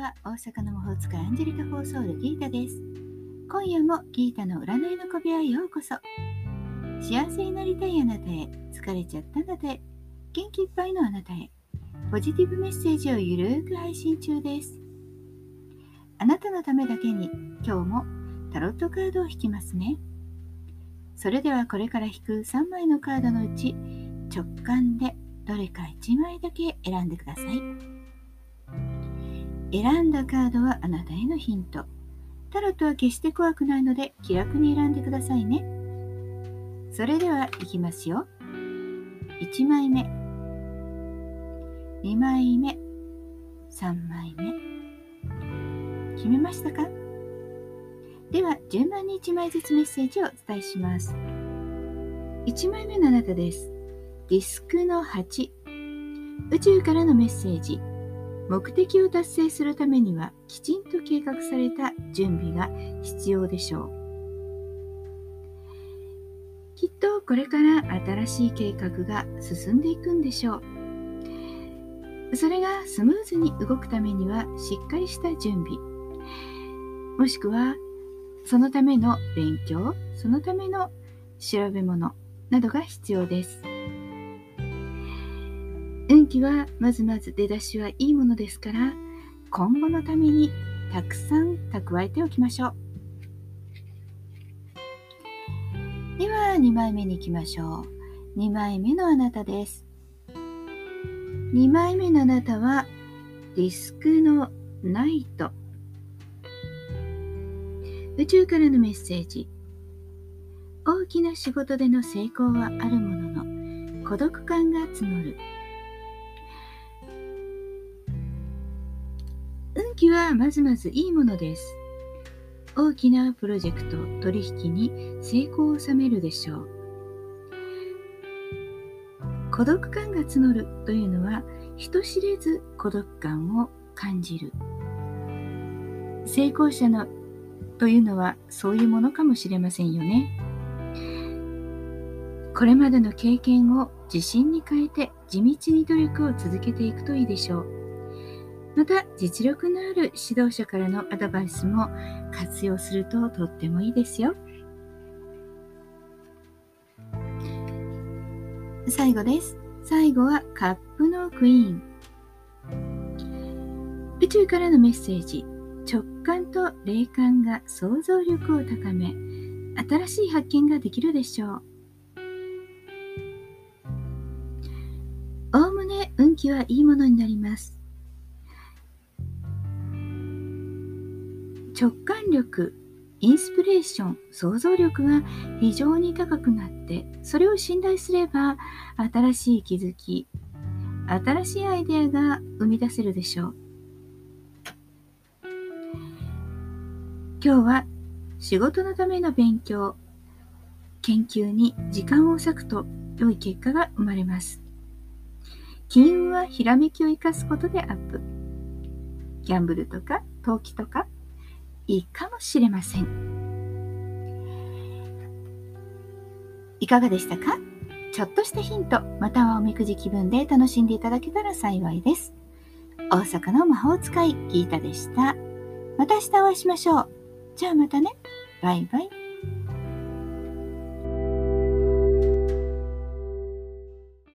は。大阪の魔法使いアンジェリカ・フォーソールギータです。今夜もギータの占いの小部屋へようこそ。幸せになりたいあなたへ疲れちゃったあなたへ元気いっぱいのあなたへポジティブメッセージをゆるーく配信中です。あなたのためだけに今日もタロットカードを引きますね。それではこれから引く3枚のカードのうち直感でどれか1枚だけ選んでください。選んだカードはあなたへのヒント。タロットは決して怖くないので気楽に選んでくださいね。それではいきますよ。1枚目、2枚目、3枚目。決めましたか？では順番に1枚ずつメッセージをお伝えします。1枚目のあなたです。ディスクの8宇宙からのメッセージ目的を達成するためにはきちんと計画された準備が必要でしょう。きっとこれから新しい計画が進んでいくんでしょう。それがスムーズに動くためにはしっかりした準備。もしくはそのための勉強そのための調べ物などが必要です。はまずまず出だしはいいものですから今後のためにたくさん蓄えておきましょう。では2枚目に行きましょう。2枚目のあなたです。2枚目のあなたはディスクのナイト。宇宙からのメッセージ。大きな仕事での成功はあるものの孤独感が募る。はまずまずいいものです。大きなプロジェクト、取引に成功を収めるでしょう。孤独感が募るというのは人知れず孤独感を感じる。成功者のというのはそういうものかもしれませんよね。これまでの経験を自信に変えて地道に努力を続けていくといいでしょう。また実力のある指導者からのアドバイスも活用するととってもいいですよ。最後です。最後はカップのクイーン。宇宙からのメッセージ。直感と霊感が想像力を高め、新しい発見ができるでしょう。おおむね運気はいいものになります。直感力インスピレーション想像力が非常に高くなってそれを信頼すれば新しい気づき新しいアイデアが生み出せるでしょう。今日は仕事のための勉強研究に時間を割くと良い結果が生まれます。金運はひらめきを生かすことでアップ。ギャンブルとか投機とかいいかもしれません。いかがでしたか？ちょっとしたヒント、またはおみくじ気分で楽しんでいただけたら幸いです。大阪の魔法使い、ギータでした。また明日お会いしましょう。じゃあまたね。バイバイ。